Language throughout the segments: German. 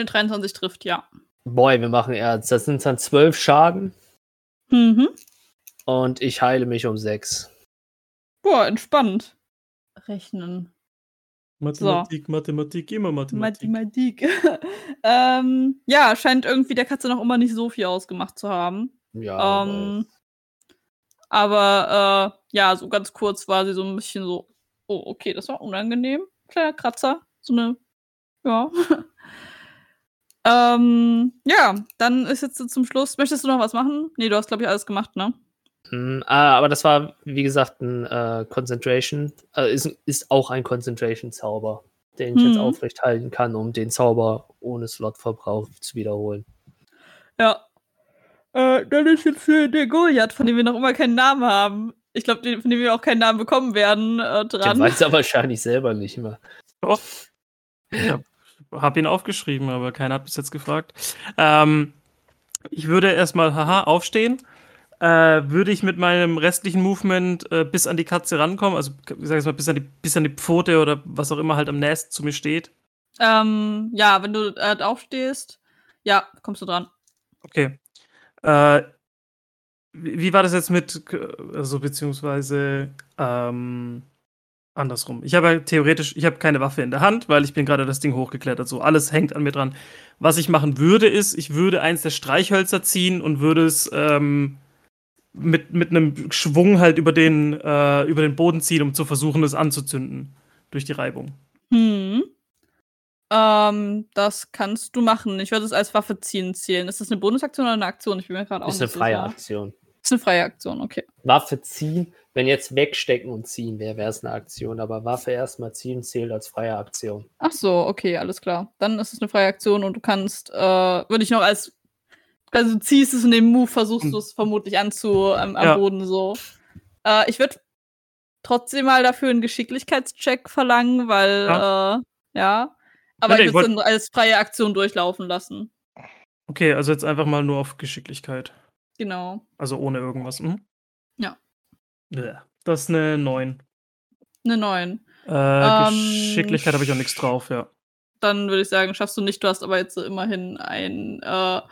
Eine 23 trifft, ja. Boy, wir machen Ernst. Das sind dann zwölf Schaden Mhm. und ich heile mich um sechs. Boah, entspannt. Rechnen. Mathematik, Mathematik, immer Mathematik. Mathematik. ähm, ja, scheint irgendwie der Katze noch immer nicht so viel ausgemacht zu haben. Ja, Ähm, aber äh, ja, so ganz kurz war sie so ein bisschen so, oh, okay, das war unangenehm. Kleiner Kratzer. So eine, ja. ähm, ja, dann ist jetzt zum Schluss. Möchtest du noch was machen? Nee, du hast, glaube ich, alles gemacht, ne? Hm, ah, aber das war, wie gesagt, ein äh, Concentration. Äh, ist, ist auch ein Concentration-Zauber, den ich jetzt Mhm. aufrecht halten kann, um den Zauber ohne Slotverbrauch zu wiederholen. Ja. Äh, dann ist jetzt äh, der Goliath, von dem wir noch immer keinen Namen haben. Ich glaube, von dem wir auch keinen Namen bekommen werden, äh, Den dran. weiß er wahrscheinlich selber nicht mehr. Doch. Ich hab, hab ihn aufgeschrieben, aber keiner hat bis jetzt gefragt. Ähm, ich würde erstmal, haha, aufstehen. Äh, würde ich mit meinem restlichen Movement äh, bis an die Katze rankommen, also ich sag jetzt mal bis an, die, bis an die Pfote oder was auch immer halt am nächsten zu mir steht. Ähm, ja, wenn du äh, aufstehst, ja, kommst du dran. Okay. Äh, wie, wie war das jetzt mit, also beziehungsweise ähm, andersrum? Ich habe ja theoretisch, ich habe keine Waffe in der Hand, weil ich bin gerade das Ding hochgeklettert. So, alles hängt an mir dran. Was ich machen würde, ist, ich würde eins der Streichhölzer ziehen und würde es ähm, mit, mit einem Schwung halt über den, äh, über den Boden ziehen, um zu versuchen, es anzuzünden durch die Reibung. Hm. Ähm, das kannst du machen. Ich würde es als Waffe ziehen zählen. Ist das eine Bonusaktion oder eine Aktion? Ich bin mir gerade auch Ist eine freie sicher. Aktion. Ist eine freie Aktion, okay. Waffe ziehen, wenn jetzt wegstecken und ziehen wäre, wäre es eine Aktion, aber Waffe erstmal ziehen zählt als freie Aktion. Ach so, okay, alles klar. Dann ist es eine freie Aktion und du kannst, äh, würde ich noch als, also du ziehst es in dem Move, versuchst Hm. du es vermutlich anzu, am, am Ja. Boden so. Äh, ich würde trotzdem mal dafür einen Geschicklichkeitscheck verlangen, weil, ja, äh, ja. Aber nee, ich ich würde es dann als freie Aktion durchlaufen lassen. Okay, also jetzt einfach mal nur auf Geschicklichkeit. Genau. Also ohne irgendwas. Mhm. Ja. Das ist eine 9. Eine 9. Äh, Ähm, Geschicklichkeit habe ich auch nichts drauf, ja. Dann würde ich sagen, schaffst du nicht. Du hast aber jetzt so immerhin ein, äh,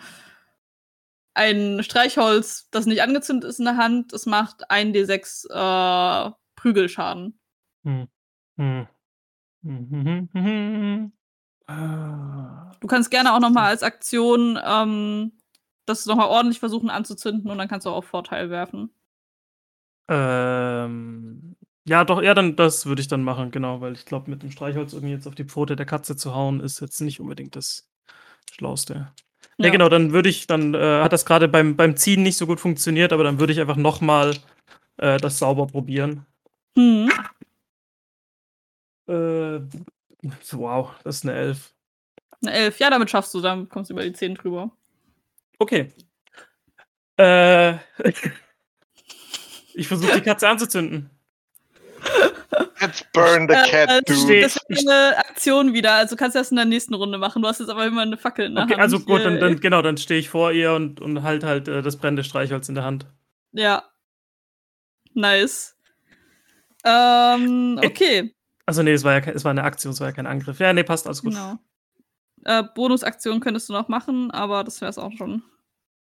ein Streichholz, das nicht angezündet ist in der Hand. Es macht 1d6 äh, Prügelschaden. Hm. Hm. Mhm, mhm, mhm. Ah. Du kannst gerne auch noch mal als Aktion ähm, das noch mal ordentlich versuchen anzuzünden und dann kannst du auch Vorteil werfen. Ähm, ja, doch, ja, dann das würde ich dann machen, genau, weil ich glaube, mit dem Streichholz irgendwie jetzt auf die Pfote der Katze zu hauen, ist jetzt nicht unbedingt das Schlauste. Ja, Ja. genau, dann würde ich, dann äh, hat das gerade beim, beim Ziehen nicht so gut funktioniert, aber dann würde ich einfach nochmal äh, das sauber probieren. Hm. Äh, wow, das ist eine Elf. Eine 11. Ja, damit schaffst du, dann kommst du über die 10 drüber. Okay. Äh, ich versuche die Katze anzuzünden. Let's burn the Äh, cat, äh, dude. Das ist eine Aktion wieder, also kannst du das in der nächsten Runde machen. Du hast jetzt aber immer eine Fackel in der Okay, Hand. also gut, dann, Äh, dann genau, dann stehe ich vor ihr und, und halt halt äh, das brennende Streichholz in der Hand. Ja. Nice. Ähm, Äh, okay, Also nee, es war ja es war eine Aktion, es war ja kein Angriff. Ja, nee, passt alles gut. genau. Äh, Bonusaktion könntest du noch machen, aber das wäre es auch schon.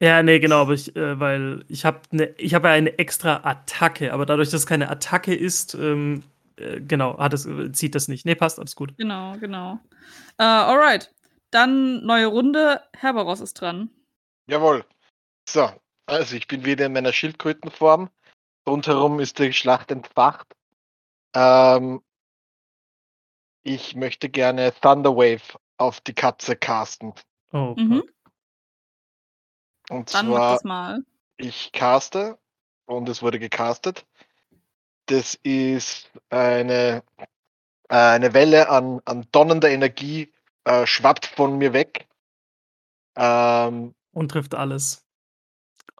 Ja, nee, genau, aber ich, äh, weil ich habe ne, ich habe ja eine extra Attacke, aber dadurch, dass es keine Attacke ist, ähm, äh, genau, hat es, zieht das nicht. Nee, passt, alles gut. Genau, genau. Äh, alright. Dann neue Runde. Herberos ist dran. Jawohl. So, also ich bin wieder in meiner Schildkrötenform. Rundherum ist die Schlacht entfacht. Ähm, ich möchte gerne Thunderwave auf die Katze casten. Oh, Mhm. Und Dann mach zwar, das mal. ich caste und es wurde gecastet. Das ist eine, eine Welle an, an donnernder Energie, äh, schwappt von mir weg. Ähm, Und trifft alles.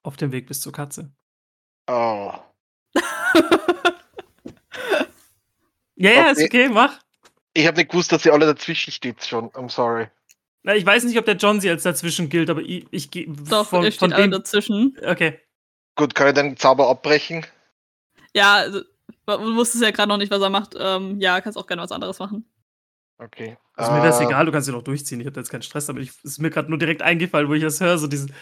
Auf dem Weg bis zur Katze. oh. Ja, ja, ist okay, mach. Ich habe nicht gewusst, dass ihr alle dazwischen steht schon. I'm sorry. Na, ich weiß nicht, ob der John sie als dazwischen gilt, aber ich, ich gehe Doch, von, von steht alle dem. dazwischen. Okay. Gut, kann ich den Zauber abbrechen? Ja, also, du wusstest ja gerade noch nicht, was er macht. Ähm, ja, kannst auch gerne was anderes machen. Okay. Also mir wäre es Äh, egal, du kannst sie doch durchziehen. Ich habe jetzt keinen Stress, aber ich, es ist mir gerade nur direkt eingefallen, wo ich das höre, so diesen.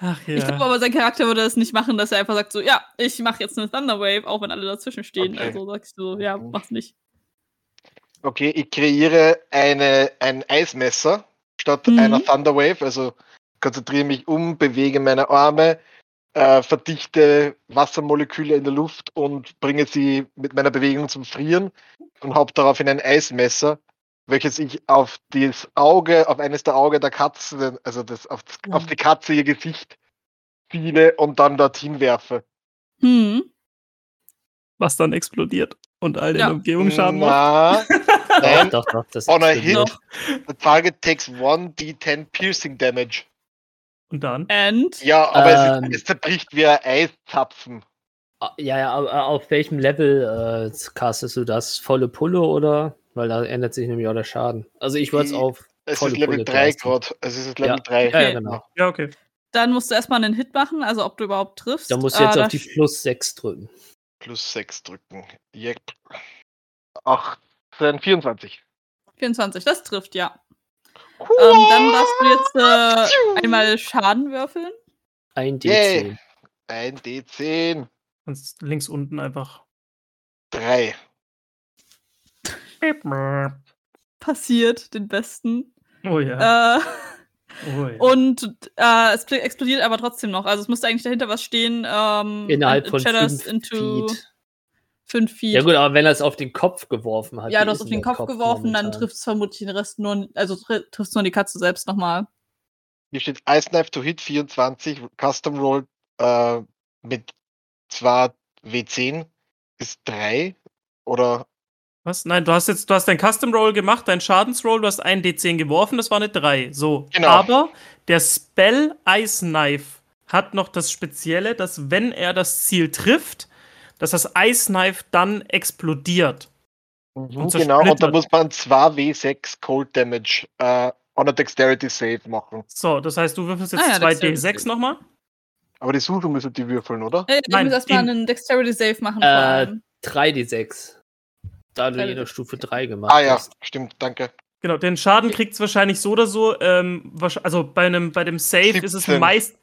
Ach ja. Ich glaube aber, sein Charakter würde es nicht machen, dass er einfach sagt so, ja, ich mache jetzt eine Thunderwave, auch wenn alle dazwischen stehen. Okay. Also sagst du, ja, Mhm. mach's nicht. Okay, ich kreiere eine, ein Eismesser statt Mhm. einer Thunderwave. Also konzentriere mich um, bewege meine Arme, äh, verdichte Wassermoleküle in der Luft und bringe sie mit meiner Bewegung zum Frieren und habe daraufhin ein Eismesser, welches ich auf das Auge, auf eines der Augen der Katze, also das, auf, auf die Katze ihr Gesicht fiele und dann dorthin werfe. Hm. Was dann explodiert und all den Ja. Umgebung Schaden macht. Nein, Doch, doch, das on a hit, the target takes 1d10 piercing damage. Und dann? And Ja, aber Ähm. es, ist, es zerbricht wie ein Eiszapfen. Ah, Ja, ja, aber auf welchem Level äh, castest du das? Volle Pulle oder? Weil da ändert sich nämlich auch der Schaden. Also ich würde es auf. Es volle ist Level Pulle 3 casten. gerade. Es ist Level Ja. 3. Ja, ja, Okay. genau. Ja, okay. dann musst du erstmal einen Hit machen, also ob du überhaupt triffst. Da musst du jetzt Äh, auf die plus 6 drücken. Plus 6 drücken. Yep. 18, 24. 24, das trifft, ja. Ähm, dann darfst du jetzt äh, einmal Schaden würfeln. Ein Yay. D10. Ein D10. Kannst links unten einfach. 3. Passiert, den besten. Oh ja. Äh, Oh ja. und äh, es pl- explodiert aber trotzdem noch. Also es müsste eigentlich dahinter was stehen. Ähm, Innerhalb von 5 into Feet. 5 Feet. Ja gut, aber wenn er es auf den Kopf geworfen hat. Ja, du hast ist auf den der Kopf geworfen, dann momentan? trifft es vermutlich den Rest nur, also tr trifft nur die Katze selbst nochmal. Hier steht Ice Knife to Hit 24. Custom Roll äh, mit 2 W10 ist 3. Oder Was? Nein, du hast jetzt, du hast dein Custom Roll gemacht, dein Schadensroll, du hast einen D10 geworfen, das war eine 3. So. Genau. Aber der Spell Ice Knife hat noch das Spezielle, dass wenn er das Ziel trifft, dass das Ice Knife dann explodiert. Und genau, und da muss man 2 W6 Cold Damage äh, on a Dexterity Save machen. So, das heißt, du würfelst jetzt Ah ja, zwei Dexterity D6 nochmal. Aber die Suche müssen die würfeln, oder? Äh, du Nein, musst erstmal einen Dexterity Save machen. Äh, vor allem. 3D6. Da du 3D6. jede Stufe 3 gemacht Ah ja, hast. stimmt, danke. Genau, den Schaden kriegt es wahrscheinlich so oder so. Ähm, also bei einem bei dem Save ist es 17. meist.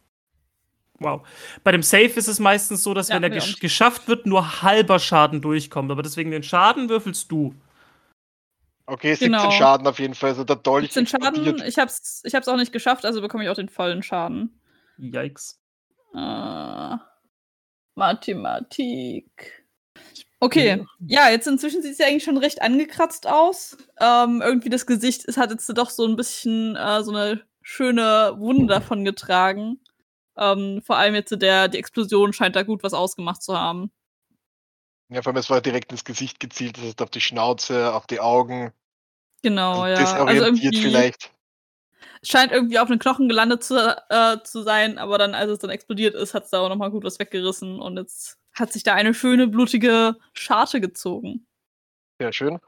Wow. Bei dem Save ist es meistens so, dass Ja, wenn er gesch geschafft wird, nur halber Schaden durchkommt. Aber deswegen den Schaden würfelst du. Okay, 17 Genau. Schaden auf jeden Fall. Also der Dolch 17 Schaden. explodiert. Ich hab's, ich hab's auch nicht geschafft, also bekomme ich auch den vollen Schaden. Yikes. Äh, Mathematik. Okay, ja, jetzt inzwischen sieht es ja eigentlich schon recht angekratzt aus. Ähm, irgendwie das Gesicht, es hat jetzt doch so ein bisschen äh, so eine schöne Wunde davon getragen. Ähm, vor allem jetzt der, die Explosion scheint da gut was ausgemacht zu haben. Ja, vor allem, es war direkt ins Gesicht gezielt, das heißt auf die Schnauze, auf die Augen. Genau, ja. Desorientiert Also irgendwie vielleicht. scheint irgendwie auf den Knochen gelandet zu, äh, zu sein, aber dann, als es dann explodiert ist, hat es da auch nochmal gut was weggerissen und jetzt hat sich da eine schöne blutige Scharte gezogen. Sehr schön.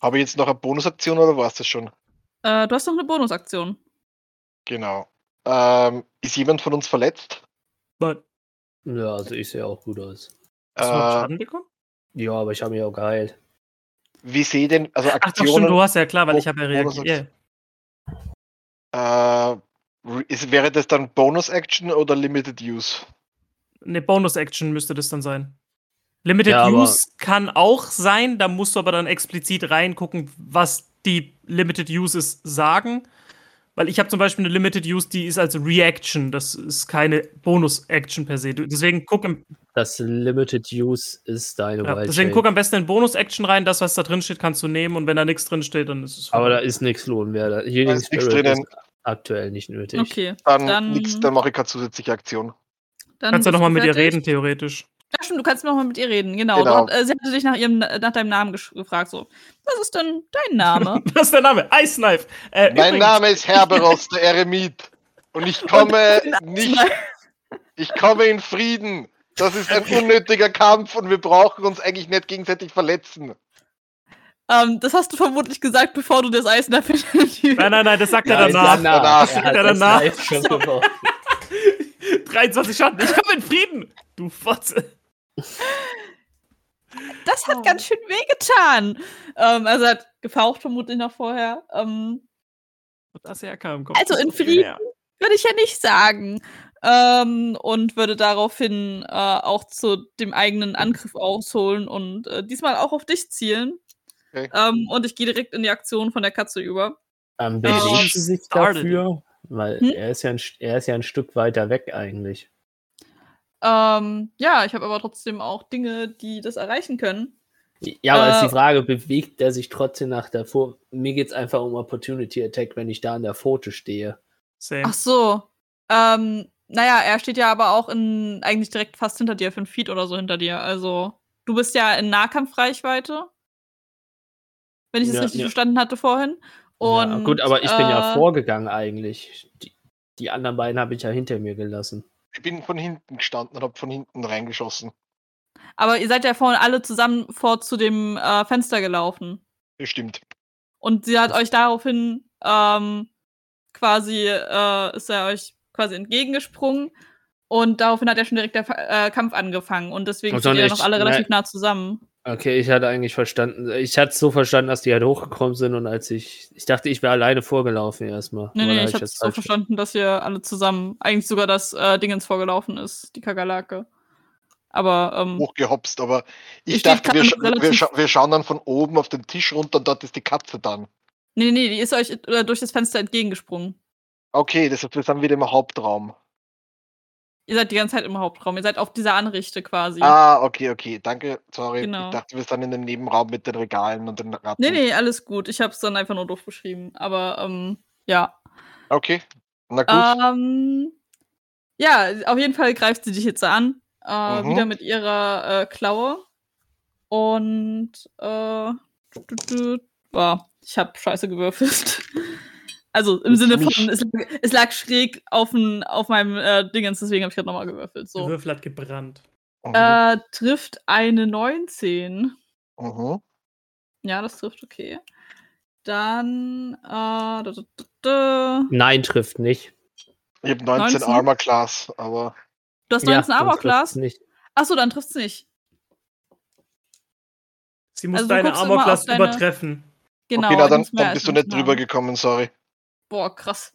Habe ich jetzt noch eine Bonusaktion oder war es das schon? Äh, du hast noch eine Bonusaktion. Genau. Ähm, ist jemand von uns verletzt? Nein. Ja, also ich sehe auch gut aus. Hast du noch Äh, Schaden bekommen? Ja, aber ich habe mich auch geheilt. wie sehe denn, also Ach doch, stimmt, Aktionen, du hast ja klar, weil ich habe ja reagiert. äh, ist, wäre das dann Bonus-Action oder Limited Use? Eine Bonus-Action müsste das dann sein. Limited Ja, Use kann auch sein, da musst du aber dann explizit reingucken, was die Limited Uses sagen. Weil ich habe zum Beispiel eine Limited Use, die ist als Reaction, das ist keine Bonus-Action per se. Deswegen guck, im, Das Limited Use ist deine ja, Wild deswegen Shape. guck am besten in Bonus-Action rein. Das, was da drin steht, kannst du nehmen und wenn da nichts drin steht, dann ist es. Aber da ist nichts lohnwert. Healing ist nichts ist aktuell nicht nötig. Okay. Dann, Dann- nix, dann mache ich keine zusätzliche Aktion. Dann kannst du nochmal mit ihr reden, theoretisch. Ja, stimmt, du kannst noch mal mit ihr reden, genau. Genau. Und, äh, sie hatte dich nach, ihrem, nach deinem Namen gefragt, so, was ist denn dein Name? Was ist der Name? Ice Knife. Äh, Mein übrigens- Name ist Herberos, der Eremit. Und ich komme nicht, ich komme in Frieden. Das ist ein unnötiger Kampf und wir brauchen uns eigentlich nicht gegenseitig verletzen. ähm, das hast du vermutlich gesagt, bevor du das Eis dafür Nein, nein, nein, das sagt er danach. danach. Er hat Ja, das danach. live schon gebraucht. 23 Schatten, ich komme in Frieden. Du Fotze. Das hat Oh. ganz schön wehgetan. Ähm, also er hat gefaucht vermutlich noch vorher. Ähm, das herkam, kommt Also in Frieden? würde ich ja nicht sagen. Ähm, und würde daraufhin äh, auch zu dem eigenen Angriff ausholen und äh, diesmal auch auf dich zielen. Okay. Ähm, und ich gehe direkt in die Aktion von der Katze über. Ähm, Ähm, bewegt sie sich started dafür? Weil Hm? er, ist ja ein, er ist ja ein Stück weiter weg eigentlich. Ähm, ja, ich habe aber trotzdem auch Dinge, die das erreichen können. Ja, aber ist Äh, die Frage, bewegt er sich trotzdem nach der Vor... Mir geht es einfach um Opportunity Attack, wenn ich da an der Pfote stehe. Same. Ach so. Ähm, naja, er steht ja aber auch in eigentlich direkt fast hinter dir, fünf Feet oder so hinter dir. Also, du bist ja in Nahkampfreichweite. Wenn ich das Ja, richtig ja. verstanden hatte vorhin. Und, ja, gut, aber ich bin ja äh, vorgegangen eigentlich. Die, die anderen beiden habe ich ja hinter mir gelassen. Ich bin von hinten gestanden und habe von hinten reingeschossen. Aber ihr seid ja vorhin alle zusammen vor zu dem äh, Fenster gelaufen. Das stimmt. Und sie hat euch daraufhin ähm, quasi, äh, ist er euch quasi entgegengesprungen. Und daraufhin hat ja schon direkt der äh, Kampf angefangen. Und deswegen steht dann ihr ja noch alle ne- relativ nah zusammen. Okay, ich hatte eigentlich verstanden, ich hatte es so verstanden, dass die halt hochgekommen sind und als ich, ich dachte, ich wäre alleine vorgelaufen erstmal. Nee, nee, ich habe das es so verstanden, dass ihr alle zusammen, eigentlich sogar das äh, Dingens vorgelaufen ist, die Kakerlake. Aber, ähm, Hochgehopst, aber ich dachte, wir, scha wir, scha wir schauen dann von oben auf den Tisch runter und dort ist die Katze dann. nee, nee, die ist euch äh, durch das Fenster entgegengesprungen. Okay, das heißt, wir sind wieder im Hauptraum. Ihr seid die ganze Zeit im Hauptraum, ihr seid auf dieser Anrichte quasi. Ah, okay, okay. Danke, sorry. Genau. Ich dachte, wir sind in dem Nebenraum mit den Regalen und den Ratten. Nee, nee, alles gut. Ich habe es dann einfach nur doof beschrieben. Aber, ähm, ja. Okay, na gut. Ähm, ja, auf jeden Fall greift sie dich jetzt an. Äh, Mhm. Wieder mit ihrer äh, Klaue. Und, äh, du, du, du, boah, ich habe scheiße gewürfelt. Also im Sinne von, es, lag- es lag schräg auf, n- auf meinem äh, Dingens, deswegen habe ich gerade nochmal gewürfelt. Der So. Würfel hat gebrannt. Äh, trifft eine 19. Mhm. Ja, das trifft okay. Dann, äh, da, da, da, da. Nein, trifft nicht. Ich habe 19, 19? Armor Class, aber du hast Ja, 19 dann Armor Class? Nicht. Achso, dann trifft's nicht. Sie muss Also deine Armor-Class deine- übertreffen. Genau. okay, na, ich dann, dann bist du 19 nicht drüber gekommen, sorry. Boah, krass.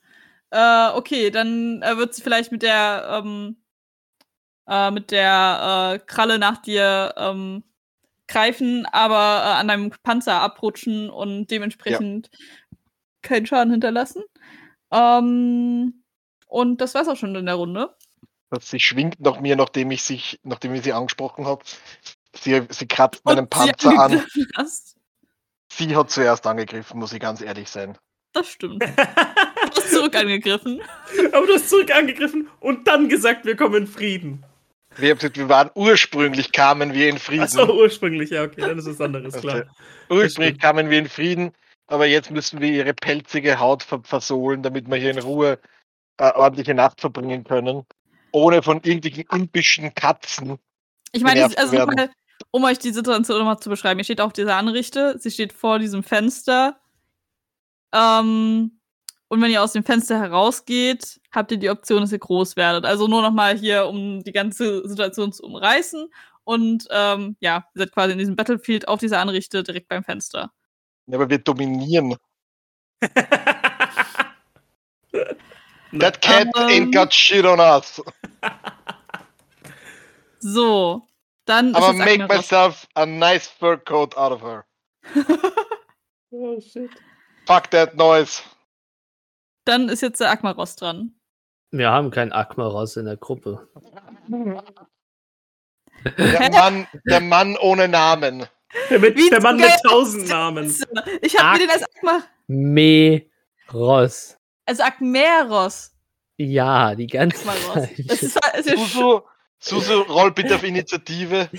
Äh, okay, dann äh, wird sie vielleicht mit der, ähm, äh, mit der äh, Kralle nach dir ähm, greifen, aber äh, an deinem Panzer abrutschen und dementsprechend keinen Schaden hinterlassen. Ähm, und das war's auch schon in der Runde. Sie schwingt nach mir, nachdem ich, sich, nachdem ich sie angesprochen habe. Sie, sie kratzt meinen Panzer an. hast. Sie hat zuerst angegriffen, muss ich ganz ehrlich sein. Das stimmt. Du hast zurück angegriffen. Aber du hast zurück angegriffen und dann gesagt, wir kommen in Frieden. Wir, haben gesagt, wir waren ursprünglich kamen wir in Frieden. Achso, ursprünglich, ja, okay, dann ist was anderes, klar. Ursprünglich kamen wir in Frieden, aber jetzt müssen wir ihre pelzige Haut ver versohlen, damit wir hier in Ruhe äh, ordentliche Nacht verbringen können. Ohne von irgendwelchen unbischen Katzen. Ich meine, also um euch die Situation nochmal zu beschreiben. Ihr steht auf dieser Anrichte, sie steht vor diesem Fenster. Ähm, und wenn ihr aus dem Fenster herausgeht, habt ihr die Option, dass ihr groß werdet. Also nur nochmal hier, um die ganze Situation zu umreißen. Und ähm, ja, ihr seid quasi in diesem Battlefield auf dieser Anrichte direkt beim Fenster. Ja, aber wir dominieren. That cat ain't Ähm. got shit on us. So, dann Aber make myself a nice fur coat out of her. oh, shit. Fuck that noise. Dann ist jetzt der Akmaros dran. Wir haben keinen Akmaros in der Gruppe. Der Mann, der Mann ohne Namen. Der, mit, der Mann mit tausend Namen. Ich habe den als Akma Meros. also Akmeros. Ja, die ganze Akmaros. Zeit. Das ist, ist ja Susu, Susu, roll bitte auf Initiative.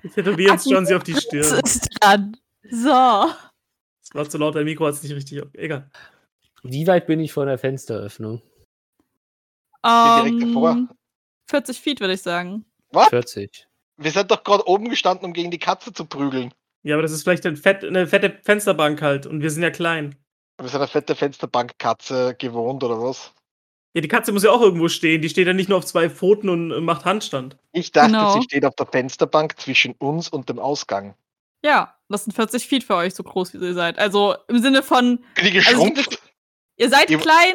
Ich tätowiere jetzt John sie auf die Stirn. Das ist dran. So. War zu laut, dein Mikro hat es nicht richtig. Egal. Wie weit bin ich von der Fensteröffnung? Bin direkt davor. Ähm, 40 Feet, würde ich sagen. Was? 40. Wir sind doch gerade oben gestanden, um gegen die Katze zu prügeln. Ja, aber das ist vielleicht ein fett, eine fette Fensterbank halt und wir sind ja klein. Wir sind eine fette Fensterbankkatze gewohnt oder was? Ja, die Katze muss ja auch irgendwo stehen. Die steht ja nicht nur auf zwei Pfoten und macht Handstand. Ich dachte, Genau. sie steht auf der Fensterbank zwischen uns und dem Ausgang. Ja, das sind 40 Feet für euch, so groß wie ihr seid. Also im Sinne von, Bin die Also, geschrumpft? ihr seid Ihr- klein,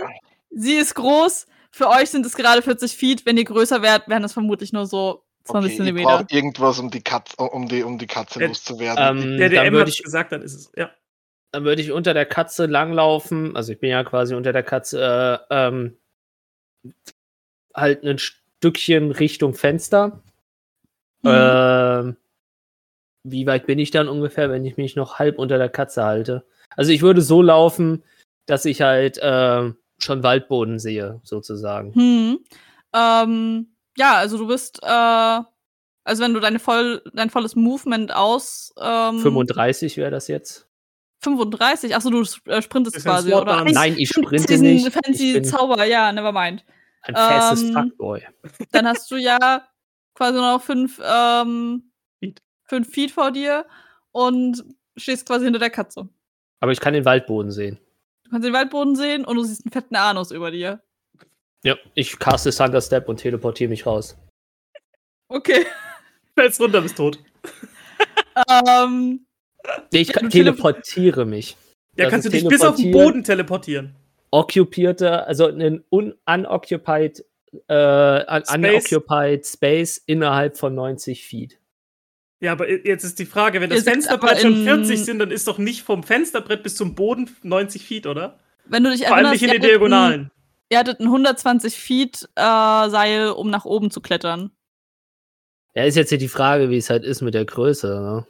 sie ist groß. Für euch sind es gerade 40 Feet. Wenn ihr größer wärt, wären es vermutlich nur so 20 Okay, ich Zentimeter. brauche irgendwas, um die Katze, um die, um die Katze Äh, loszuwerden. Ähm, Der dann DM würde hat ich, gesagt, dann ist es. Ja. dann würde ich unter der Katze langlaufen. Also ich bin ja quasi unter der Katze, äh, ähm, halt ein Stückchen Richtung Fenster. Mhm. Ähm, wie weit bin ich dann ungefähr, wenn ich mich noch halb unter der Katze halte? Also ich würde so laufen, dass ich halt ähm, schon Waldboden sehe, sozusagen. Hm. Ähm, ja, also du bist, äh, also wenn du deine voll, dein volles Movement aus ähm, 35 wäre das jetzt. 35, achso, du äh, sprintest Ist quasi, oder? Nein, ich sprinte diesen nicht. Ich fancy Zauber, ja, nevermind. ein festes Ähm, Fuckboy. Dann hast du ja quasi noch fünf, ähm. Fünf Feet vor dir und stehst quasi hinter der Katze. Aber ich kann den Waldboden sehen. Du kannst den Waldboden sehen und du siehst einen fetten Anus über dir. Ja, ich caste Thunder Step und teleportiere mich raus. Okay. Fällst runter, bist tot. ähm, Nee, ich kann- teleportiere mich. Ja, Das kannst du dich bis auf den. Boden teleportieren. Occupierte, also einen un unoccupied, äh, un Space. unoccupied Space innerhalb von 90 Feet. Ja, aber jetzt ist die Frage, wenn das Fensterbrett schon in- 40 sind, dann ist doch nicht vom Fensterbrett bis zum Boden 90 Feet, oder? wenn du dich Vor allem nicht in den Diagonalen. Ihr hattet ein 120 Feet äh, Seil, um nach oben zu klettern. Ja, ist jetzt hier die Frage, wie es halt ist mit der Größe. Ne?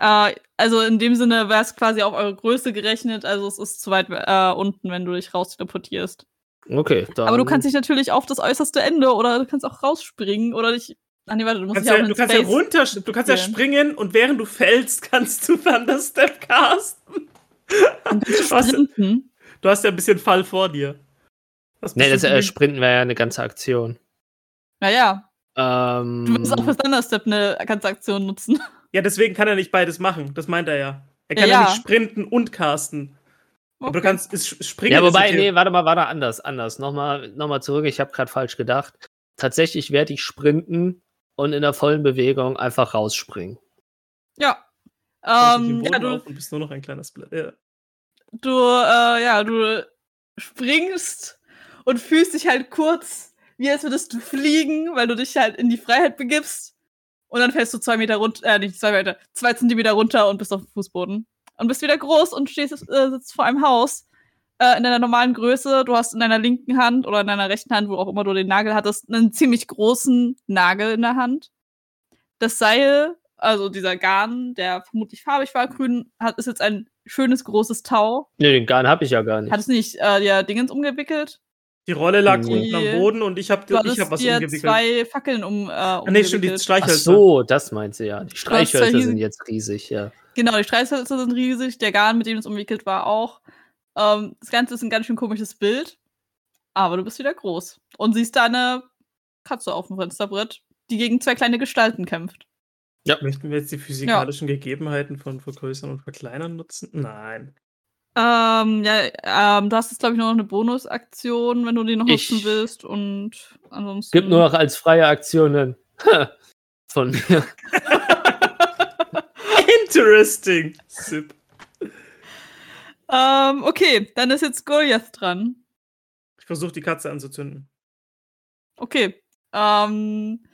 Äh, also in dem Sinne wäre es quasi auf eure Größe gerechnet, also es ist zu weit äh, unten, wenn du dich raus teleportierst. Okay, dann. Aber du kannst dich natürlich auf das äußerste Ende oder du kannst auch rausspringen oder dich. Ach nee, warte, du Du musst kannst, ja, in du kannst ja runter, du kannst ja springen und während du fällst, kannst du Thunder Step casten. Und Was? sprinten. Du hast ja ein bisschen Fall vor dir. Das Nee, das äh, Sprinten wäre ja eine ganze Aktion. Naja, Ähm, du wirst auch für Thunderstep eine ganze Aktion nutzen. ja, deswegen kann er nicht beides machen. Das meint er ja. Er kann Ja, ja, ja. nicht sprinten und casten. Aber du Okay. kannst ist, springen. ja, ist wobei, okay. nee, warte mal, warte anders, anders. Nochmal, nochmal zurück, ich habe gerade falsch gedacht. Tatsächlich werde ich sprinten und in der vollen Bewegung einfach rausspringen. Ja. Ähm, Boden ja, du, auf und bist nur noch ein kleines Blatt. Ja. du, äh, ja, du springst und fühlst dich halt kurz, wie als würdest du fliegen, weil du dich halt in die Freiheit begibst. Und dann fällst du zwei Meter runter, äh, nicht zwei Meter, zwei Zentimeter runter und bist auf dem Fußboden. Und bist wieder groß und stehst, äh, sitzt vor einem Haus äh, in deiner normalen Größe. Du hast in deiner linken Hand oder in deiner rechten Hand, wo auch immer du den Nagel hattest, einen ziemlich großen Nagel in der Hand. Das Seil, also dieser Garn, der vermutlich farbig war, grün, hat, ist jetzt ein schönes großes Tau. Nee, den Garn habe ich ja gar nicht. Hat es nicht äh, dir Dingens umgewickelt? Die Rolle lag Die- unten am Boden und ich habe Du ich hab was dir umgewickelt. zwei Fackeln um, äh, ah, nee, stimmt, die umgewickelt. Ach Streichhölzer. so, das meint sie ja. Die Streichhölzer sind jetzt riesig, ja. Genau, die Streichhölzer sind riesig, der Garn, mit dem es umwickelt war, auch. Ähm, das Ganze ist ein ganz schön komisches Bild, aber du bist wieder groß und siehst da eine Katze auf dem Fensterbrett, die gegen zwei kleine Gestalten kämpft. Möchten wir jetzt die physikalischen Gegebenheiten von Vergrößern und Verkleinern nutzen? Nein. Ähm, ja, ähm, du hast jetzt, glaube ich, nur noch eine Bonusaktion, wenn du die noch Ich- nutzen willst und ansonsten. Gibt nur noch als freie Aktionen von mir. Interesting. Sip. Ähm, okay, dann ist jetzt Goliath dran. Ich versuche die Katze anzuzünden. Okay. Ähm,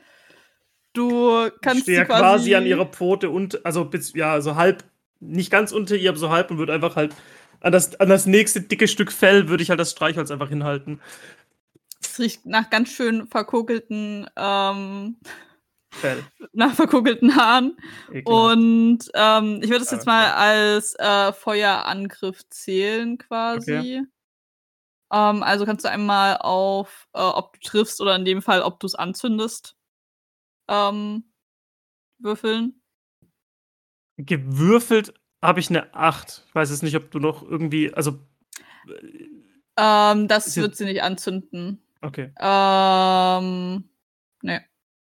du Ich kannst stehe sie ja quasi, quasi an ihrer Pfote und, also bis, ja, so halb, nicht ganz unter ihr, aber so halb und würde einfach halt an das, an das nächste dicke Stück Fell würde ich halt das Streichholz einfach hinhalten. Es riecht nach ganz schön verkokelten, ähm, Fell. nach verkokelten Haaren. Ekelhaft. Und ähm, ich würde es Ah, jetzt mal als äh, Feuerangriff zählen, quasi. Ähm, also kannst du einmal auf, äh, ob du triffst oder in dem Fall, ob du es anzündest, ähm, würfeln. Gewürfelt habe ich eine 8. Ich weiß jetzt nicht, ob du noch irgendwie, also, Ähm, das wird sie nicht anzünden. okay. Ähm, ne.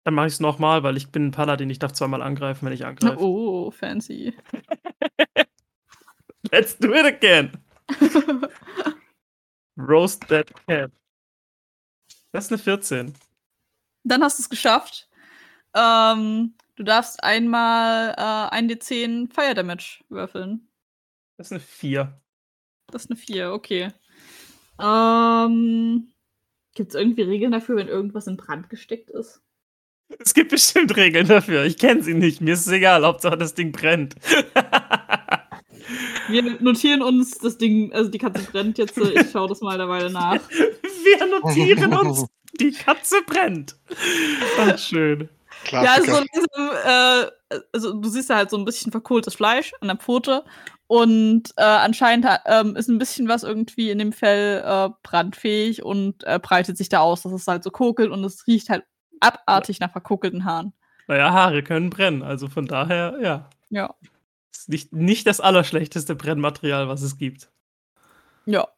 Dann mache ich es nochmal, weil ich bin ein Paladin. Ich darf zweimal angreifen, wenn ich angreife. Oh, fancy. Let's do it again. Roast that cat. Das ist eine 14. Dann hast du es geschafft. Ähm, du darfst einmal äh, 1d10 Fire Damage würfeln. Das ist eine 4. Das ist eine 4, okay. Ähm, Gibt es irgendwie Regeln dafür, wenn irgendwas in Brand gesteckt ist? Es gibt bestimmt Regeln dafür. Ich kenne sie nicht. Mir ist es egal, Hauptsache das Ding brennt. Wir notieren uns das Ding, also die Katze brennt jetzt. äh, Ich schaue das mal derweil nach. Wir notieren uns, die Katze brennt. Ach, schön. Ja, also, Klassiker. so langsam, äh, also du siehst da halt so ein bisschen verkohltes Fleisch an der Pfote und äh, anscheinend ähm, ist ein bisschen was irgendwie in dem Fell äh, brandfähig und äh, breitet sich da aus, dass es halt so kokelt und es riecht halt abartig nach verkokelten Haaren. Naja, Haare können brennen. Also von daher, ja. Ja. Ist nicht, nicht das allerschlechteste Brennmaterial, was es gibt. Ja.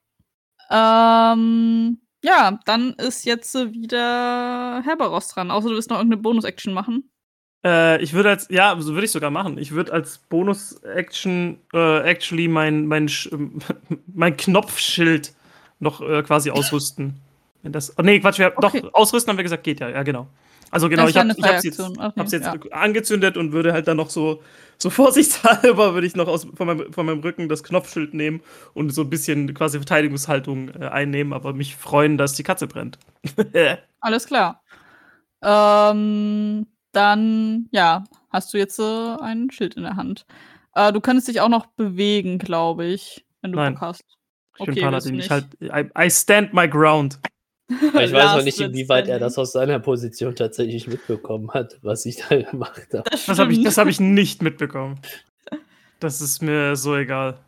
Ähm, ja, dann ist jetzt wieder Herberos dran. Außer du willst noch irgendeine Bonus-Action machen. Äh, ich würde als, ja, so würde ich sogar machen. Ich würde als Bonus-Action äh, actually mein, mein, mein Knopfschild noch äh, quasi ausrüsten. Wenn das, oh, nee, Quatsch, wir, Okay. doch, ausrüsten haben wir gesagt, geht ja, ja, genau. Also genau, Das ich habe hab's jetzt. Okay, hab's jetzt ja. angezündet und würde halt dann noch so, so vorsichtshalber würde ich noch aus, von, meinem, von meinem Rücken das Knopfschild nehmen und so ein bisschen quasi Verteidigungshaltung äh, einnehmen, aber mich freuen, dass die Katze brennt. Alles klar. Ähm, dann, ja, hast du jetzt äh, ein Schild in der Hand. Äh, du könntest dich auch noch bewegen, glaube ich, wenn du Nein. Bock hast. Ich bin Okay, Paladin, willst ich halt, I, I stand my ground. Aber ich weiß noch nicht, inwieweit er das aus seiner Position tatsächlich mitbekommen hat, was ich da gemacht habe. Das, Das habe ich, das hab ich nicht mitbekommen. Das ist mir so egal.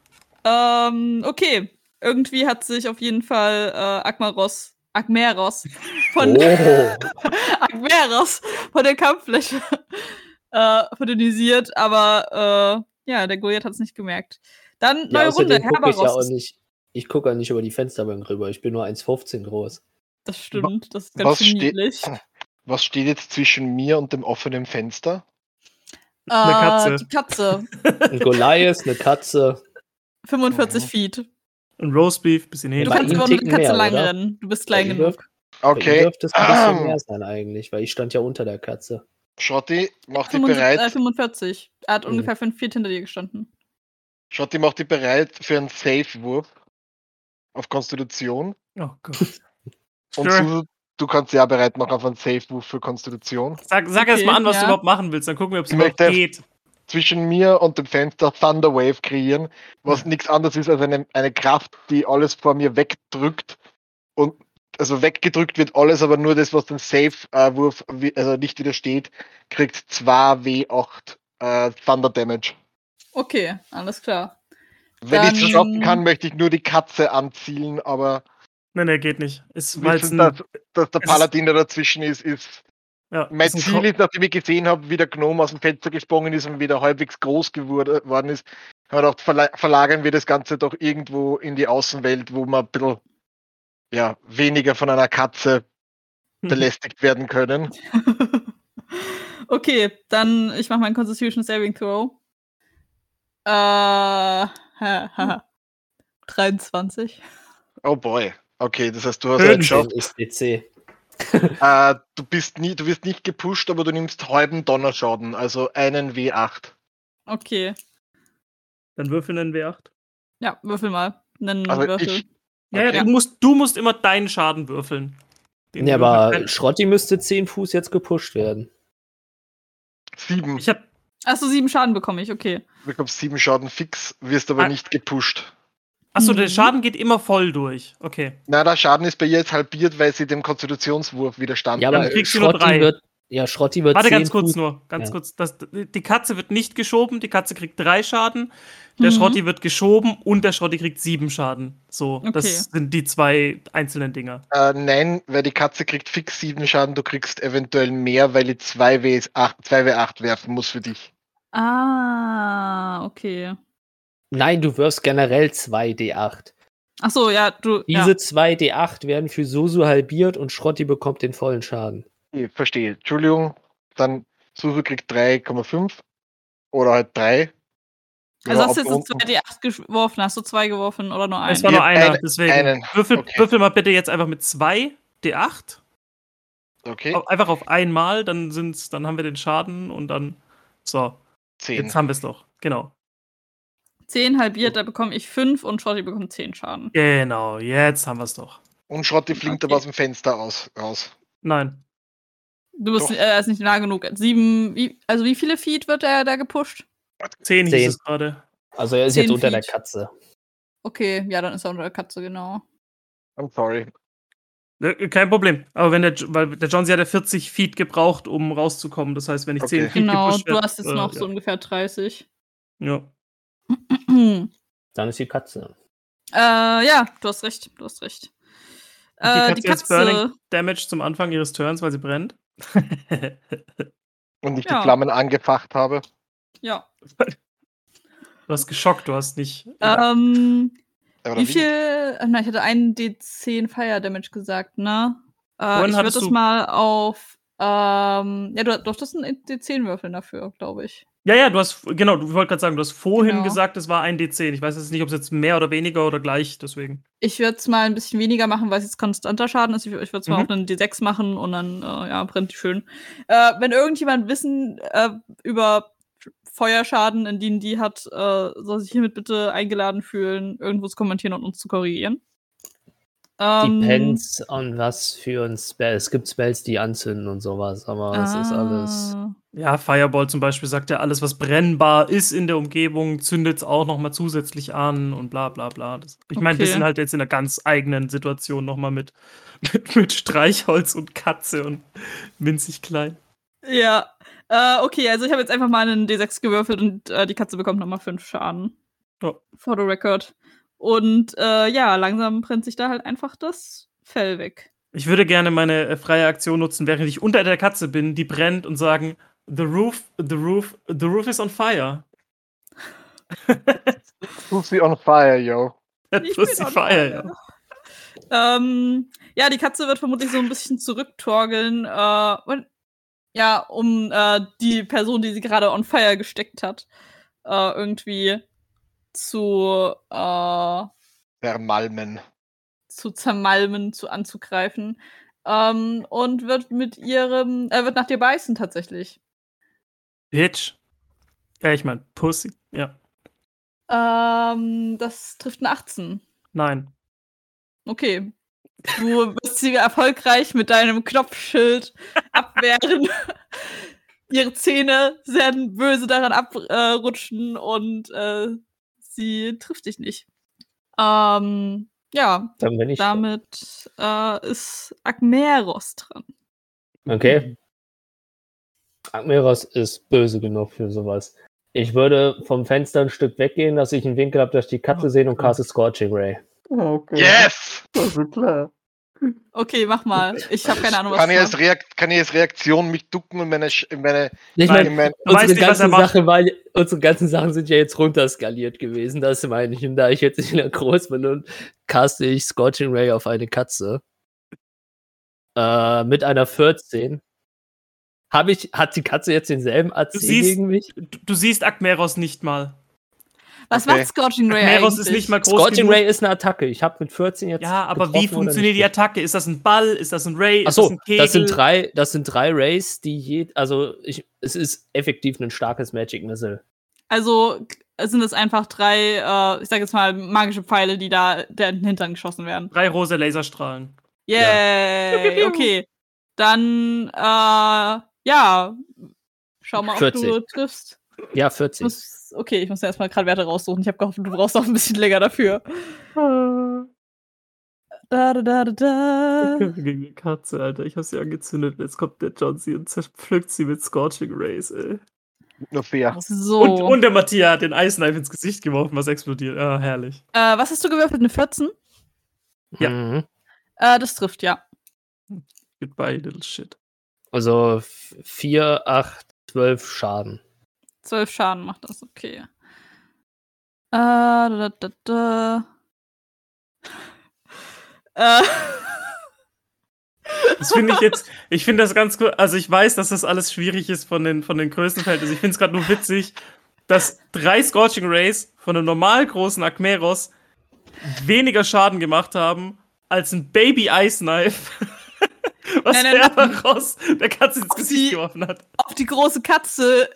Ähm, okay. Irgendwie hat sich auf jeden Fall äh, Agmaros, Agmeros von Oh, Agmeros von der Kampffläche äh, verdünnisiert, aber äh, ja, der Goliath hat es nicht gemerkt. Dann ja, neue Runde, außerdem gucke ich ja auch nicht. Ich gucke ja nicht über die Fensterbank rüber. Ich bin nur 1,15 groß. Das stimmt, das ist was ganz schön steht- niedlich. Was steht jetzt zwischen mir und dem offenen Fenster? Eine Katze. Äh, die Katze. Ein Goliath, eine Katze. 45 Mhm. Feet. Ein Roastbeef, bisschen Du hin. Bei kannst aber mit der Katze mehr, lang oder? rennen. Du bist klein genug. dürf- Bei Okay. dürfte es ein bisschen mehr sein eigentlich, weil ich stand ja unter der Katze. Schotti, mach dich 75, äh, bereit. 45. Er hat Mhm. ungefähr 5 Feet hinter dir gestanden. Schotti, mach dich bereit für einen Safe-Wurf auf Konstitution. Oh Gott. Und Sure. Susu, du kannst ja bereit machen auf einen Safe-Wurf für Konstitution. Sag, sag Okay, erst mal an, was ja. du überhaupt machen willst, dann gucken wir, ob es überhaupt geht. Zwischen mir und dem Fenster Thunder Wave kreieren, was nichts anderes ist als eine, eine Kraft, die alles vor mir wegdrückt. Und also weggedrückt wird alles, aber nur das, was den Safe-Wurf also nicht widersteht, kriegt 2W8 äh, Thunder Damage. Okay, alles klar. Wenn ich es schaffen kann, möchte ich nur die Katze anzielen, aber Nein, nee, geht nicht. Ist, wissen, ein, dass, dass der Paladin, der dazwischen ist, ist. ja, Mein ist Ziel ist, nachdem ich gesehen habe, wie der Gnome aus dem Fenster gesprungen ist und wieder halbwegs groß geworden ist, habe ich gedacht, verla verlagern wir das Ganze doch irgendwo in die Außenwelt, wo wir ein bisschen ja, weniger von einer Katze belästigt werden können. okay, dann ich mache meinen Constitution Saving Throw. Äh, ha, ha. 23. Oh boy. Okay, das heißt, du hast es geschafft. ist DC. Äh, du bist nie, du wirst nicht gepusht, aber du nimmst halben Donnerschaden, also einen W8. Okay. Dann würfeln einen W8. Ja, würfel mal. Einen Also Würfel. ich, Ja, Okay. ja, du musst, du musst immer deinen Schaden würfeln. Den Ja, aber Schrotti müsste 10 Fuß jetzt gepusht werden. sieben. Ich hab, Achso, sieben Schaden bekomme ich, okay. Du bekommst sieben Schaden fix, wirst aber Ah. nicht gepusht. Achso, der Mhm. Schaden geht immer voll durch. Okay. Na, der Schaden ist bei ihr jetzt halbiert, weil sie dem Konstitutionswurf widerstanden Ja, Dann aber hat. kriegst du nur Schrotti drei. wird, ja, Schrotti wird Warte 10 ganz kurz Fuß. nur. Ganz Ja. kurz. Das, die Katze wird nicht geschoben, die Katze kriegt drei Schaden. Der Mhm. Schrotti wird geschoben und der Schrotti kriegt sieben Schaden. So, Okay. das sind die zwei einzelnen Dinger. Äh, nein, weil die Katze kriegt fix sieben Schaden, du kriegst eventuell mehr, weil die 2W8, 2W8 werfen muss für dich. Ah, okay. Nein, du wirfst generell 2d8. Achso, ja, du. Diese ja. 2d8 werden für Susu halbiert und Schrotti bekommt den vollen Schaden. Ich verstehe. Entschuldigung, dann Susu kriegt 3,5 oder halt 3. Also Ja, hast du jetzt so abgerunden. zwei D8 geworfen? Hast du zwei geworfen oder nur einen? Es war nur einer, eine- deswegen. einen. Würfel, Okay. würfel mal bitte jetzt einfach mit zwei D8 Okay, Einfach auf einmal, dann sind's, dann haben wir den Schaden und dann. So, 10. jetzt haben wir es doch. Genau. 10 halbiert, da bekomme ich 5 und Shorty bekommt 10 Schaden. Genau, jetzt haben wir es doch. Und Schrotti fliegt Okay. aber aus dem Fenster aus, raus. Nein. Du bist äh, er ist nicht nah genug. Sieben, wie, also wie viele Feet wird er da gepusht? Zehn hieß Zehn. es gerade. Also er ist Zehn jetzt unter der Feet. Katze. Okay, ja, dann ist er unter der Katze, genau. I'm sorry. Äh, Kein Problem. Aber wenn der, weil der John sie hat ja 40 Feet gebraucht, um rauszukommen. Das heißt, wenn ich 10 Okay. Feet Genau, du hast jetzt äh, noch ja. so ungefähr 30. Ja. Dann ist die Katze. Äh, ja, du hast recht, du hast recht. die Äh, Katze die jetzt Katze, Burning? Damage zum Anfang ihres Turns, weil sie brennt. Und ich Ja. die Flammen angefacht habe. ja. Du hast geschockt, du hast nicht. Ähm, Oder wie viel, äh, na, ich hatte einen D10 Fire Damage gesagt, ne? Äh, ich würde das mal auf, ähm, ja, du durftest einen D10 würfeln dafür, glaube ich. Ja, ja, du hast, genau, du wollte gerade sagen, du hast vorhin Genau. gesagt, es war ein D10. Ich weiß jetzt nicht, ob es jetzt mehr oder weniger oder gleich, deswegen. Ich würde es mal ein bisschen weniger machen, weil es jetzt konstanter Schaden ist. Ich, ich würde es mal Mhm. auf einen D6 machen und dann, äh, ja, brennt die schön. Äh, wenn irgendjemand Wissen äh, über Feuerschaden in D&D hat, äh, soll sich hiermit bitte eingeladen fühlen, irgendwo zu kommentieren und uns zu korrigieren. Ähm, Depends on was für ein Spell. Es gibt Spells, die anzünden und sowas, aber es ist alles. ah, Ja, Fireball zum Beispiel sagt ja, alles, was brennbar ist in der Umgebung, zündet es auch nochmal zusätzlich an und bla bla bla. Das, ich meine, wir Okay. sind halt jetzt in einer ganz eigenen Situation nochmal mit, mit, mit Streichholz und Katze und winzig klein. Ja, äh, okay, also ich habe jetzt einfach mal einen D6 gewürfelt und äh, die Katze bekommt nochmal 5 Schaden. Ja. For the record. Und äh, ja, langsam brennt sich da halt einfach das Fell weg. Ich würde gerne meine äh, freie Aktion nutzen, während ich unter der Katze bin, die brennt und sagen, the roof, the roof, the roof is on fire. Lucy on fire, yo. On Fire, ja. Ähm, ja, die Katze wird vermutlich so ein bisschen zurücktorgeln. Äh, und, ja, um äh, die Person, die sie gerade on fire gesteckt hat, äh, irgendwie zu, äh, Vermalmen. zu zermalmen, zu anzugreifen. Ähm, und wird mit ihrem, er wird nach dir beißen tatsächlich. Bitch. Ja, ich meine, Pussy. Ja. Ähm, das trifft eine 18. Nein. Okay. Du wirst sie erfolgreich mit deinem Knopfschild abwehren. Ihre Zähne werden böse daran abrutschen und äh, sie trifft dich nicht. Ähm, ja, Dann bin ich. damit äh, ist Agmeros dran. Okay. Admiros ist böse genug für sowas. Ich würde vom Fenster ein Stück weggehen, dass ich einen Winkel habe, dass ich die Katze Oh, sehe und caste Scorching Ray. Okay. Yes! Das ist klar. Okay, mach mal. Ich habe keine Ahnung, was Kann ich, als Reakt kann ich als Reaktion mich ducken und meine, meine, Ich meine, mein, weißt unsere nicht, er ganzen macht. Sachen, weil unsere ganzen Sachen sind ja jetzt runterskaliert gewesen. Das meine ich. Und da ich jetzt nicht mehr groß bin und caste ich Scorching Ray auf eine Katze. Äh, mit einer 14. Hab ich, hat die Katze jetzt denselben AC siehst- gegen mich? Du, du siehst Akmeros nicht mal. Was Okay. macht Scorching Ray eigentlich? ist nicht mal groß Scorching genug. Ray ist eine Attacke. Ich habe mit 14 jetzt. Ja, aber wie funktioniert die? Attacke? Ist das ein Ball? Ist das ein Ray? Ist Achso, das ein Kegel? das sind drei, das sind drei Rays, die je, also ich, es ist effektiv ein starkes Magic Missile. Also sind es einfach drei, äh, ich sag jetzt mal, magische Pfeile, die da der in den Hintern geschossen werden. Drei rosa Laserstrahlen. Yay! Okay. Dann, äh, ja. Schau mal, ob 14. du triffst. Ja, Ich 40. muss, okay, ich muss erstmal gerade Werte raussuchen. Ich habe gehofft, du brauchst auch ein bisschen länger dafür. Da, da, da, da, da. Gegen die Katze, Alter. Ich hab sie angezündet. Jetzt kommt der John C. und zerpflückt sie mit Scorching Rays, ey. nur fair. So. Und, und der Matthias hat den Ice Knife ins Gesicht geworfen, was explodiert. Ah, herrlich. äh, was hast du gewürfelt? Eine 14? Ja. Mhm. Äh, das trifft, ja. Goodbye, little shit. Also 4, 8, 12 Schaden. 12 Schaden macht das, okay. Äh, da, da, da, da. Äh, Das finde ich jetzt, ich finde das ganz cool. Also ich weiß, dass das alles schwierig ist von den, von den Größenverhältnissen. Ich finde es gerade nur witzig, dass drei Scorching Rays von einem normal großen Akmeros weniger Schaden gemacht haben als ein Baby Ice Knife was Nein, nein, er nein. raus der Katze ins Gesicht die- geworfen hat. auf die große Katze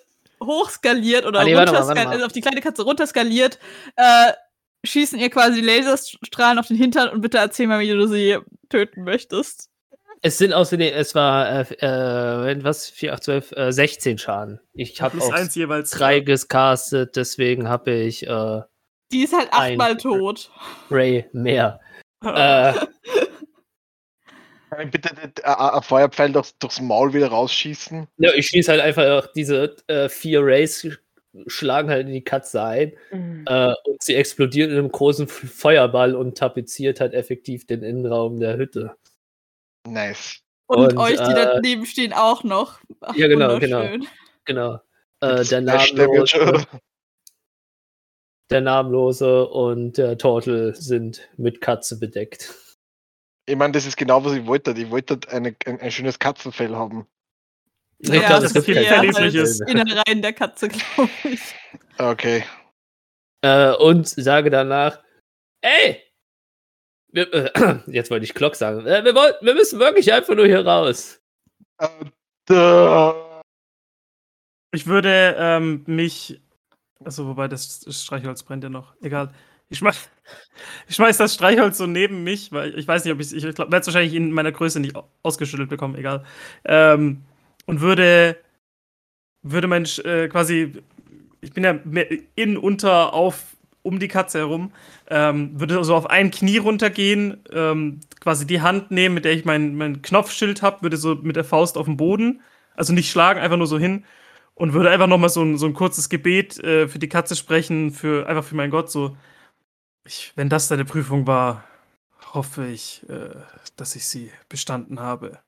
hochskaliert oder Ah, nee, runterskaliert, also auf die kleine Katze runterskaliert, äh, schießen ihr quasi Laserstrahlen auf den Hintern und bitte erzähl mal, wie du sie töten möchtest. Es sind außerdem, es war, äh, äh, was, 4, 8, 12, äh, 16 Schaden. Ich habe auf eins jeweils. drei gecastet, deswegen habe ich äh, Die ist halt achtmal tot. Ray mehr. Äh, Kann ich bitte den- äh, ein Feuerpfeil durchs, durchs Maul wieder rausschießen? ja, ich schieße halt einfach diese äh, vier Rays, sch- schlagen halt in die Katze ein äh, und sie explodiert in einem großen Feuerball und tapeziert halt effektiv den Innenraum der Hütte. Nice. Und, Und, euch, die äh, daneben stehen, auch noch. Ach, Ja, genau, genau. Genau. Äh, der, namenlose, der Namenlose und der Turtle sind mit Katze bedeckt. Ich meine, das ist genau, was ich wollte. Ich wollte eine, ein, ein schönes Katzenfell haben. Ich Ja, glaub, das es ist viel eher Verletzliches. halt Innereien der Katze, glaube ich. Okay. Äh, und sage danach, ey, wir, äh, jetzt wollte ich Glock sagen, äh, wir, wollen, wir müssen wirklich einfach nur hier raus. Äh, Ich würde ähm, mich. Also, wobei das das Streichholz brennt ja noch. Egal. Ich schmeiß, ich schmeiß das Streichholz so neben mich, weil ich weiß nicht, ob ich Ich werde es wahrscheinlich in meiner Größe nicht au- ausgeschüttelt bekommen, egal. Ähm, und würde. Würde mein. Äh, quasi. Ich bin ja in, unter, auf. Um die Katze herum. Ähm, würde so auf ein Knie runtergehen, ähm, quasi die Hand nehmen, mit der ich mein, mein Knopfschild habe, würde so mit der Faust auf den Boden. Also nicht schlagen, einfach nur so hin und würde einfach noch mal so ein, so ein kurzes Gebet äh, für die Katze sprechen, für einfach für meinen Gott so. Ich, wenn das deine Prüfung war, hoffe ich, äh, dass ich sie bestanden habe.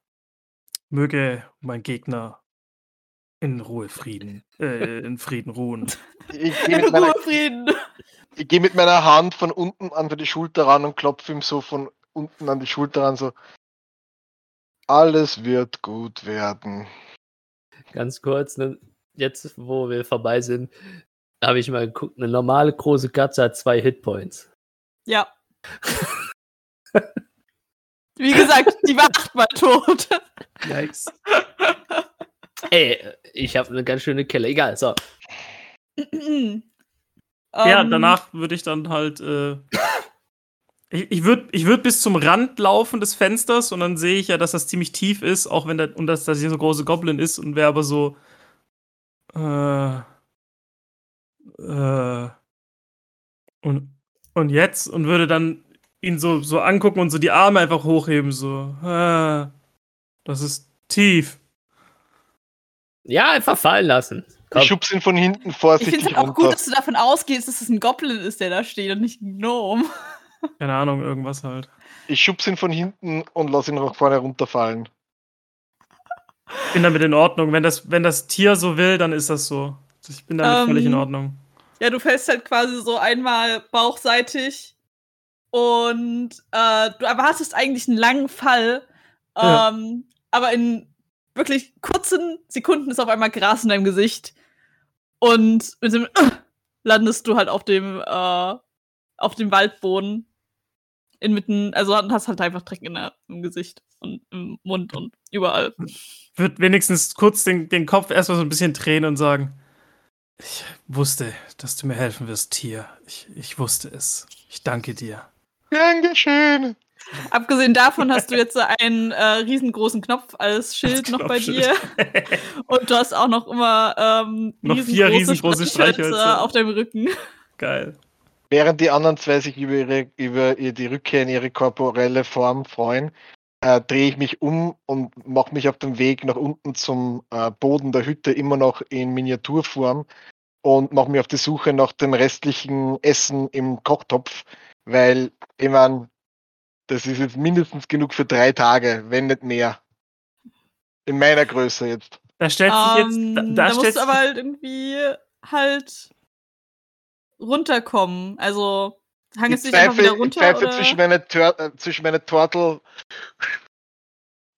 Möge mein Gegner in Ruhe Frieden, äh, in Frieden ruhen. Ich gehe mit, meiner- Ruhefrieden. ich geh mit meiner Hand von unten an die Schulter ran und klopfe ihm so von unten an die Schulter ran, so. Alles wird gut werden. Ganz kurz, ne, jetzt wo wir vorbei sind, habe ich mal geguckt, eine normale große Katze hat zwei Hitpoints. Ja. Wie gesagt, die war achtmal tot. Yikes. Ey, ich habe eine ganz schöne Kelle. Egal, so. Ja, Ähm, danach würde ich dann halt. Äh, ich ich würde ich würd bis zum Rand laufen des Fensters und dann sehe ich ja, dass das ziemlich tief ist, auch wenn da und dass da hier so große Goblin ist und wäre aber so. Äh, äh, und, und jetzt und würde dann ihn so, so angucken und so die Arme einfach hochheben, so. Äh, das ist tief. Ja, einfach fallen lassen. Komm. Ich schub's ihn von hinten Ich finde vorsichtig es halt auch runter. gut, dass du davon ausgehst, dass es ein Goblin ist, der da steht und nicht ein Gnome. Keine Ahnung, irgendwas halt. Ich schub's ihn von hinten und lass ihn nach vorne runterfallen. Ich bin damit in Ordnung. Wenn das, wenn das Tier so will, dann ist das so. Ich bin damit Ähm, völlig in Ordnung. Ja, du fällst halt quasi so einmal bauchseitig und äh, du erwartest eigentlich einen langen Fall, Ja. ähm, aber in wirklich kurzen Sekunden ist auf einmal Gras in deinem Gesicht und mit dem landest du halt auf dem äh, auf dem Waldboden inmitten, also hast halt einfach Dreck in der, im Gesicht und im Mund und überall. Würde wenigstens kurz den, den Kopf erstmal so ein bisschen drehen und sagen: Ich wusste, dass du mir helfen wirst, Tier. Ich, ich wusste es. Ich danke dir. Dankeschön. Abgesehen davon hast du jetzt so einen äh, riesengroßen Knopf als Schild noch bei dir. Und du hast auch noch immer ähm, Noch vier riesengroße Streichhölzer. auf deinem Rücken. Geil. Während die anderen zwei sich über, ihre, über ihr- die Rückkehr in ihre korporelle Form freuen, äh, drehe ich mich um und mache mich auf dem Weg nach unten zum äh, Boden der Hütte immer noch in Miniaturform und mache mich auf die Suche nach dem restlichen Essen im Kochtopf, weil ich mein, das ist jetzt mindestens genug für drei Tage, wenn nicht mehr. In meiner Größe jetzt. Da stellt sich jetzt. Ähm, Da, da da musst du aber halt irgendwie halt runterkommen. Also Ich hangest du dich einfach pfeife, wieder ich runter pfeife oder? zwischen, meine äh, zwischen meine Tortel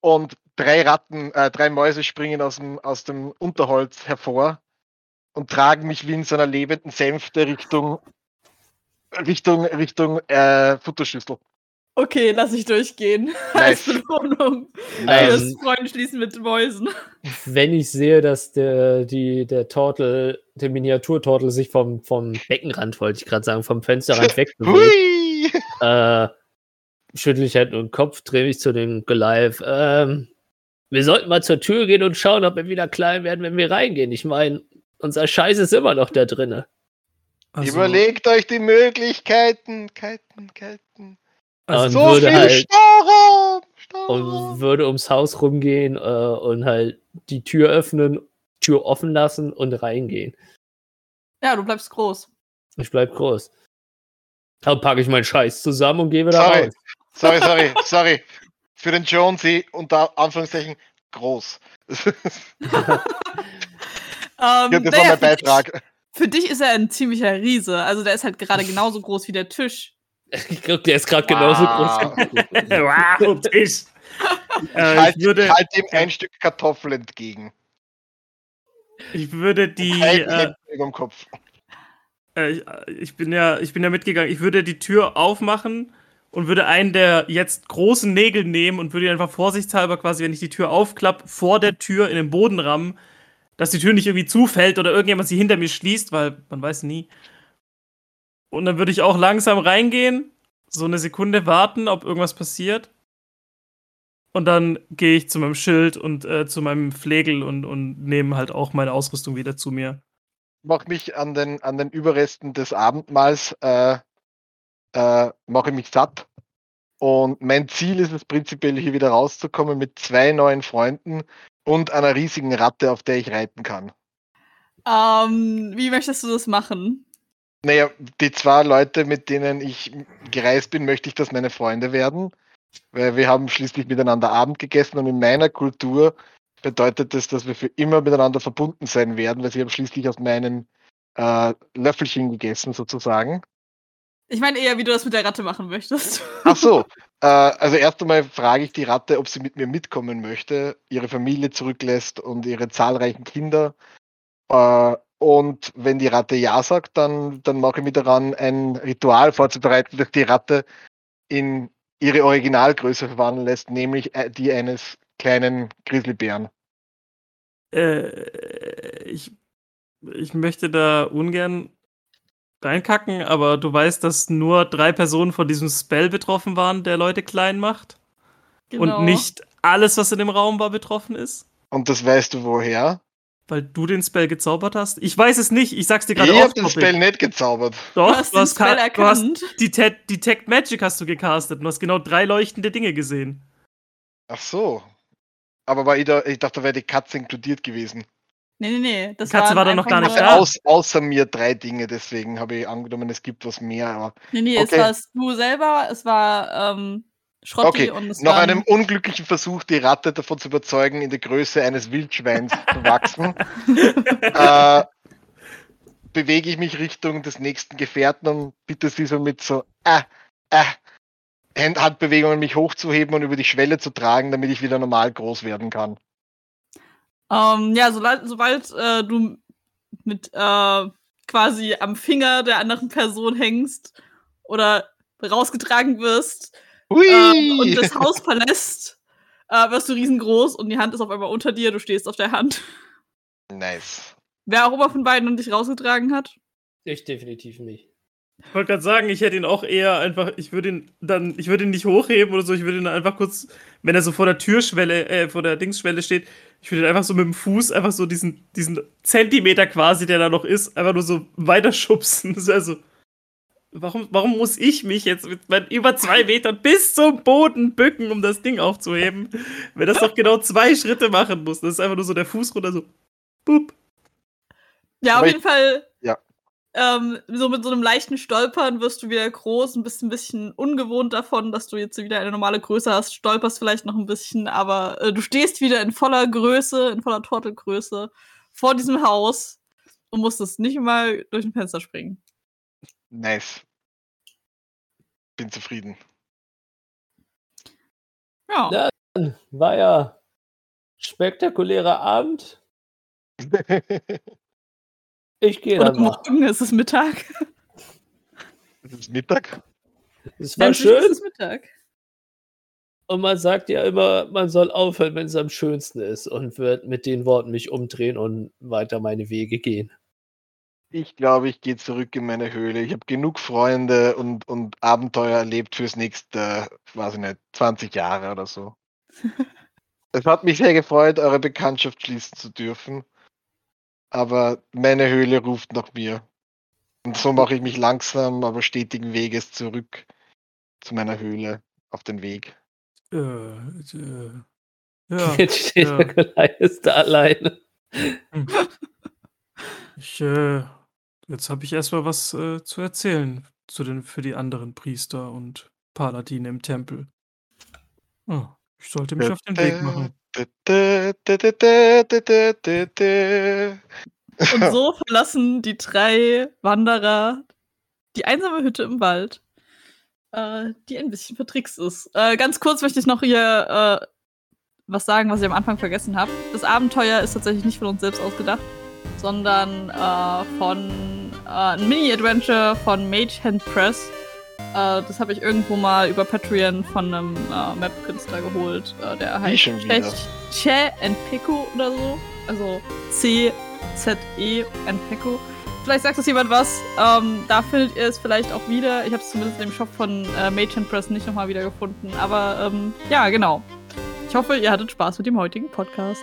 und drei Ratten, äh, drei Mäuse springen aus dem, aus dem Unterholz hervor und tragen mich wie in so einer lebenden Sänfte Richtung Richtung Richtung äh, Futterschüssel. Okay, lass ich durchgehen. Nice. Als Belohnung. Nice. Das Freunde schließen mit Mäusen. wenn ich sehe, dass der, die, der Tortel, der Miniaturtortel sich vom, vom Beckenrand, wollte ich gerade sagen, vom Fensterrand wegbewegt, äh, schüttel ich halt nur den Kopf, drehe mich zu dem Goliath. Ähm, wir sollten mal zur Tür gehen und schauen, ob wir wieder klein werden, wenn wir reingehen. Ich meine, unser Scheiß ist immer noch da drinne. Also, Überlegt euch die Möglichkeiten. Keiten, Keiten. Also, Und So würde viel halt- Stauraum! Und Stauraum. würde ums Haus rumgehen äh, und halt die Tür öffnen, Tür offen lassen und reingehen. Ja, du bleibst groß. Ich bleib groß. Dann packe ich meinen Scheiß zusammen und gehe wieder Sorry. raus. Sorry, sorry, sorry. Für den Jonesy unter Anführungszeichen groß. Ähm, Ja, das war mein für dich- Beitrag. Für dich ist er ein ziemlicher Riese. Also der ist halt gerade genauso groß wie der Tisch. Ich glaube, der ist gerade genauso Wow. groß. wow, Tisch. Ich Äh, halte ich, würde, halt ihm ein Stück Kartoffel entgegen. Ich würde die. Äh, dem Kopf. äh, ich, bin ja, ich bin ja mitgegangen. Ich würde die Tür aufmachen und würde einen der jetzt großen Nägel nehmen und würde ihn einfach vorsichtshalber quasi, wenn ich die Tür aufklappe, vor der Tür in den Boden rammen, dass die Tür nicht irgendwie zufällt oder irgendjemand sie hinter mir schließt, weil man weiß nie. Und dann würde ich auch langsam reingehen, so eine Sekunde warten, ob irgendwas passiert. Und dann gehe ich zu meinem Schild und äh, zu meinem Flegel und, und nehme halt auch meine Ausrüstung wieder zu mir. Mach mich an den, an den Überresten des Abendmahls, äh, äh, mache mich satt. Und mein Ziel ist es prinzipiell hier wieder rauszukommen mit zwei neuen Freunden und einer riesigen Ratte, auf der ich reiten kann. Ähm, wie möchtest du das machen? Naja, die zwei Leute, mit denen ich gereist bin, möchte ich, dass meine Freunde werden. Weil wir haben schließlich miteinander Abend gegessen und in meiner Kultur bedeutet das, dass wir für immer miteinander verbunden sein werden, weil sie haben schließlich aus meinen äh, Löffelchen gegessen, sozusagen. Ich meine eher, wie du das mit der Ratte machen möchtest. Ach so, äh, also erst einmal frage ich die Ratte, ob sie mit mir mitkommen möchte, ihre Familie zurücklässt und ihre zahlreichen Kinder. Äh, und wenn die Ratte ja sagt, dann, dann mache ich mir daran, ein Ritual vorzubereiten, das die Ratte in ihre Originalgröße verwandeln lässt, nämlich äh, die eines kleinen Grizzlybären. Äh, ich, ich möchte da ungern reinkacken, aber du weißt, dass nur drei Personen von diesem Spell betroffen waren, der Leute klein macht. Genau. Und nicht alles, was in dem Raum war, betroffen ist. Und das weißt du woher? Weil du den Spell gezaubert hast? Ich weiß es nicht. Ich sag's dir Ich gerade habe off den. Spell nicht gezaubert. Doch, Du hast den Spell ka- du hast erkannt. Detect, Detect Magic hast du gecastet und hast genau drei leuchtende Dinge gesehen. Ach so. Aber war ich, da, ich dachte, da wäre die Katze inkludiert gewesen. Nee, nee, nee. Das Die Katze waren war doch noch gar nicht da. Aus, außer mir drei Dinge, deswegen habe ich angenommen, es gibt was mehr. Aber Nee, nee, Okay. es warst du selber, es war ähm, Schrotti Okay, und es nach einem unglücklichen Versuch, die Ratte davon zu überzeugen, in der Größe eines Wildschweins zu wachsen, äh, bewege ich mich Richtung des nächsten Gefährten und bitte sie so mit so äh, äh, Hand Handbewegungen mich hochzuheben und über die Schwelle zu tragen, damit ich wieder normal groß werden kann. Ähm, ja, sobald, sobald äh, du mit äh, quasi am Finger der anderen Person hängst oder rausgetragen wirst! Ähm, und das Haus verlässt, äh, wirst du riesengroß und die Hand ist auf einmal unter dir, du stehst auf der Hand. nice. Wer auch immer von beiden dich rausgetragen hat. Ich definitiv nicht. Ich wollte gerade sagen, ich hätte ihn auch eher einfach, ich würde ihn dann, ich würde ihn nicht hochheben oder so, ich würde ihn einfach kurz, wenn er so vor der Türschwelle, äh, vor der Dingsschwelle steht, ich würde ihn einfach so mit dem Fuß einfach so diesen, diesen Zentimeter quasi, der da noch ist, einfach nur so weiterschubsen. Das ist also, warum, warum muss ich mich jetzt mit meinen über zwei Metern bis zum Boden bücken, um das Ding aufzuheben, wenn das doch genau zwei Schritte machen muss? Das ist einfach nur so der Fuß runter, so, boop. Ja, Aber auf ich- jeden Fall. ja. Ähm, so mit so einem leichten Stolpern wirst du wieder groß und bist ein bisschen ungewohnt davon, dass du jetzt wieder eine normale Größe hast, stolperst vielleicht noch ein bisschen, aber äh, du stehst wieder in voller Größe, in voller Tortelgröße vor diesem Haus und musstest nicht mal durch ein Fenster springen. Nice. Bin zufrieden. Ja. Ja. War ja spektakulärer Abend. Ich gehe Oder dann mal. morgen ist es Mittag. ist es Mittag? Es war Endlich ist schön. es Mittag. Und man sagt ja immer, man soll aufhören, wenn es am schönsten ist und wird mit den Worten mich umdrehen und weiter meine Wege gehen. Ich glaube, ich gehe zurück in meine Höhle. Ich habe genug Freunde und, und Abenteuer erlebt fürs nächste, weiß ich nicht, 20 Jahre oder so. es hat mich sehr gefreut, eure Bekanntschaft schließen zu dürfen. Aber meine Höhle ruft nach mir. Und so mache ich mich langsam, aber stetigen Weges zurück zu meiner Höhle auf den Weg. Äh, äh, ja, Jetzt steht ja. der Goliath da alleine. Ich, äh, jetzt habe ich erstmal was äh, zu erzählen zu den, für die anderen Priester und Paladine im Tempel. Oh, ich sollte mich auf den Weg machen. Und so verlassen die drei Wanderer die einsame Hütte im Wald, äh, die ein bisschen vertrickst ist. Äh, ganz kurz möchte ich noch hier äh, was sagen, was ich am Anfang vergessen habe. Das Abenteuer ist tatsächlich nicht von uns selbst ausgedacht, sondern äh, von ein Mini-Adventure von Mage Hand Press. Äh, das habe ich irgendwo mal über Patreon von einem äh, Map-Künstler geholt. Äh, der heißt? Che Npeku oder so. Also C-Z-E Npeku. Vielleicht sagt das jemand was. Ähm, da findet ihr es vielleicht auch wieder. Ich habe es zumindest im Shop von äh, Mage Hand Press nicht nochmal wieder gefunden. Aber ähm, ja, genau. Ich hoffe, ihr hattet Spaß mit dem heutigen Podcast.